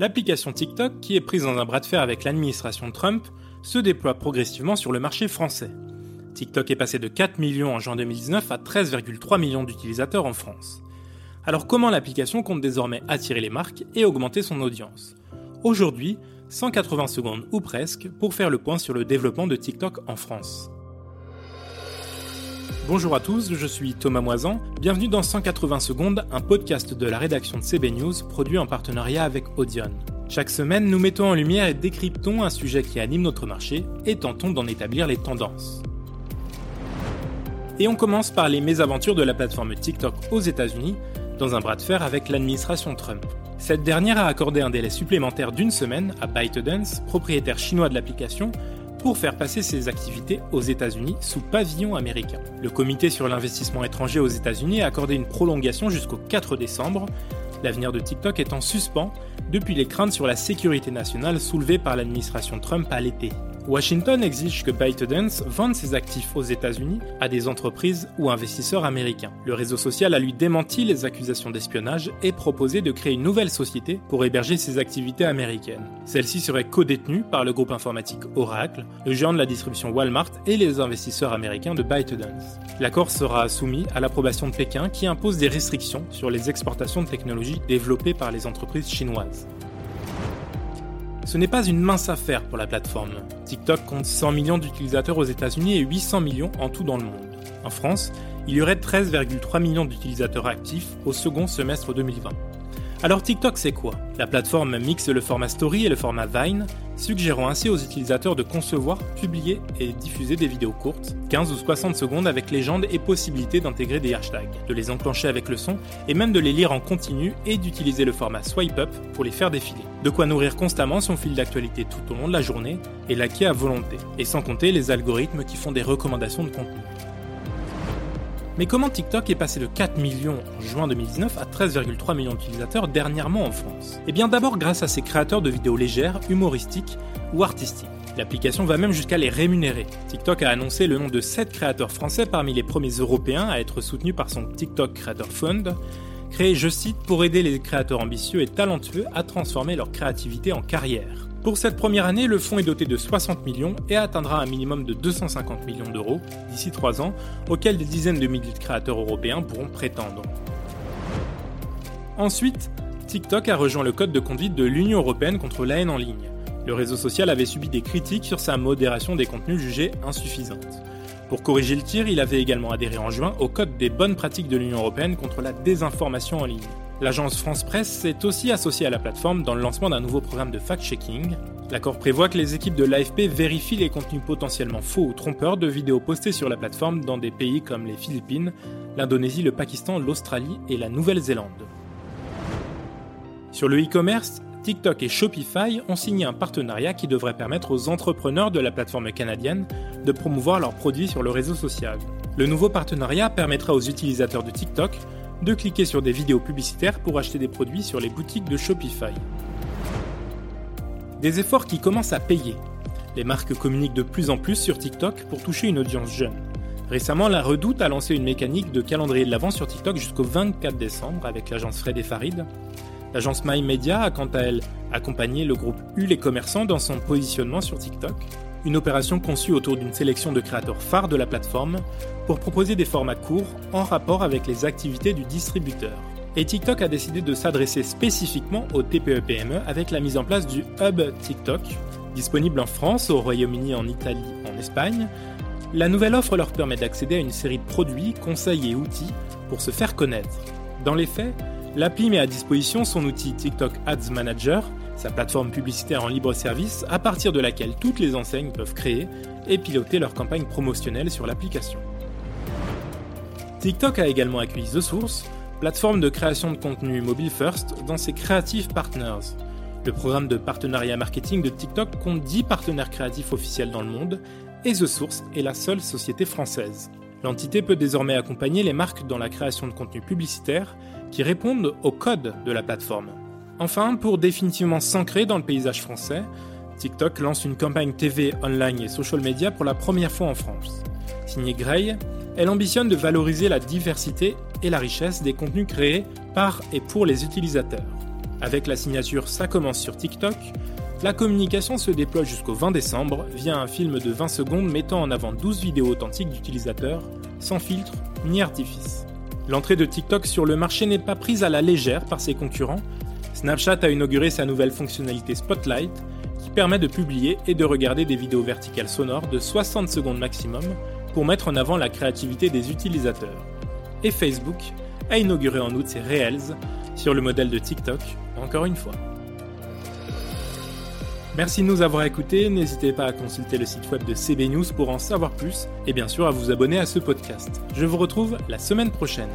L'application TikTok, qui est prise dans un bras de fer avec l'administration Trump, se déploie progressivement sur le marché français. TikTok est passé de 4 millions en juin 2019 à 13,3 millions d'utilisateurs en France. Alors comment l'application compte désormais attirer les marques et augmenter son audience? Aujourd'hui, 180 secondes ou presque pour faire le point sur le développement de TikTok en France. Bonjour à tous, je suis Thomas Moisan, bienvenue dans 180 secondes, un podcast de la rédaction de CB News produit en partenariat avec Audion. Chaque semaine, nous mettons en lumière et décryptons un sujet qui anime notre marché et tentons d'en établir les tendances. Et on commence par les mésaventures de la plateforme TikTok aux États-Unis, dans un bras de fer avec l'administration Trump. Cette dernière a accordé un délai supplémentaire d'une semaine à ByteDance, propriétaire chinois de l'application, pour faire passer ses activités aux États-Unis sous pavillon américain. Le comité sur l'investissement étranger aux États-Unis a accordé une prolongation jusqu'au 4 décembre, l'avenir de TikTok est en suspens depuis les craintes sur la sécurité nationale soulevées par l'administration Trump à l'été. Washington exige que ByteDance vende ses actifs aux États-Unis à des entreprises ou investisseurs américains. Le réseau social a lui démenti les accusations d'espionnage et proposé de créer une nouvelle société pour héberger ses activités américaines. Celle-ci serait co-détenue par le groupe informatique Oracle, le géant de la distribution Walmart et les investisseurs américains de ByteDance. L'accord sera soumis à l'approbation de Pékin qui impose des restrictions sur les exportations de technologies développées par les entreprises chinoises. Ce n'est pas une mince affaire pour la plateforme. TikTok compte 100 millions d'utilisateurs aux États-Unis et 800 millions en tout dans le monde. En France, il y aurait 13,3 millions d'utilisateurs actifs au second semestre 2020. Alors TikTok c'est quoi? La plateforme mixe le format story et le format Vine, suggérant ainsi aux utilisateurs de concevoir, publier et diffuser des vidéos courtes, 15 ou 60 secondes avec légende et possibilité d'intégrer des hashtags, de les enclencher avec le son et même de les lire en continu et d'utiliser le format swipe up pour les faire défiler. De quoi nourrir constamment son fil d'actualité tout au long de la journée et laquer à volonté, et sans compter les algorithmes qui font des recommandations de contenu. Mais comment TikTok est passé de 4 millions en juin 2019 à 13,3 millions d'utilisateurs dernièrement en France? Eh bien d'abord grâce à ses créateurs de vidéos légères, humoristiques ou artistiques. L'application va même jusqu'à les rémunérer. TikTok a annoncé le nom de 7 créateurs français parmi les premiers européens à être soutenus par son TikTok Creator Fund, créé, je cite, pour aider les créateurs ambitieux et talentueux à transformer leur créativité en carrière. Pour cette première année, le fonds est doté de 60 millions et atteindra un minimum de 250 millions d'euros d'ici 3 ans, auxquels des dizaines de milliers de créateurs européens pourront prétendre. Ensuite, TikTok a rejoint le code de conduite de l'Union européenne contre la haine en ligne. Le réseau social avait subi des critiques sur sa modération des contenus jugés insuffisante. Pour corriger le tir, il avait également adhéré en juin au code des bonnes pratiques de l'Union européenne contre la désinformation en ligne. L'agence France Presse s'est aussi associée à la plateforme dans le lancement d'un nouveau programme de fact-checking. L'accord prévoit que les équipes de l'AFP vérifient les contenus potentiellement faux ou trompeurs de vidéos postées sur la plateforme dans des pays comme les Philippines, l'Indonésie, le Pakistan, l'Australie et la Nouvelle-Zélande. Sur le e-commerce, TikTok et Shopify ont signé un partenariat qui devrait permettre aux entrepreneurs de la plateforme canadienne de promouvoir leurs produits sur le réseau social. Le nouveau partenariat permettra aux utilisateurs de TikTok de cliquer sur des vidéos publicitaires pour acheter des produits sur les boutiques de Shopify. Des efforts qui commencent à payer. Les marques communiquent de plus en plus sur TikTok pour toucher une audience jeune. Récemment, la Redoute a lancé une mécanique de calendrier de l'avant sur TikTok jusqu'au 24 décembre avec l'agence Fred et Farid. L'agence My Media a quant à elle accompagné le groupe U les commerçants dans son positionnement sur TikTok une opération conçue autour d'une sélection de créateurs phares de la plateforme pour proposer des formats courts en rapport avec les activités du distributeur. Et TikTok a décidé de s'adresser spécifiquement aux TPE-PME avec la mise en place du Hub TikTok, disponible en France, au Royaume-Uni, en Italie, en Espagne. La nouvelle offre leur permet d'accéder à une série de produits, conseils et outils pour se faire connaître. Dans les faits, l'appli met à disposition son outil TikTok Ads Manager sa plateforme publicitaire en libre service à partir de laquelle toutes les enseignes peuvent créer et piloter leur campagne promotionnelle sur l'application. TikTok a également accueilli The Source, plateforme de création de contenu mobile first, dans ses Creative Partners. Le programme de partenariat marketing de TikTok compte 10 partenaires créatifs officiels dans le monde et The Source est la seule société française. L'entité peut désormais accompagner les marques dans la création de contenu publicitaire qui répondent au code de la plateforme. Enfin, pour définitivement s'ancrer dans le paysage français, TikTok lance une campagne TV, online et social media pour la première fois en France. Signée Grey, elle ambitionne de valoriser la diversité et la richesse des contenus créés par et pour les utilisateurs. Avec la signature Ça commence sur TikTok, la communication se déploie jusqu'au 20 décembre via un film de 20 secondes mettant en avant 12 vidéos authentiques d'utilisateurs, sans filtre ni artifice. L'entrée de TikTok sur le marché n'est pas prise à la légère par ses concurrents. Snapchat a inauguré sa nouvelle fonctionnalité Spotlight, qui permet de publier et de regarder des vidéos verticales sonores de 60 secondes maximum pour mettre en avant la créativité des utilisateurs. Et Facebook a inauguré en août ses Reels sur le modèle de TikTok, encore une fois. Merci de nous avoir écoutés, n'hésitez pas à consulter le site web de CB News pour en savoir plus et bien sûr à vous abonner à ce podcast. Je vous retrouve la semaine prochaine.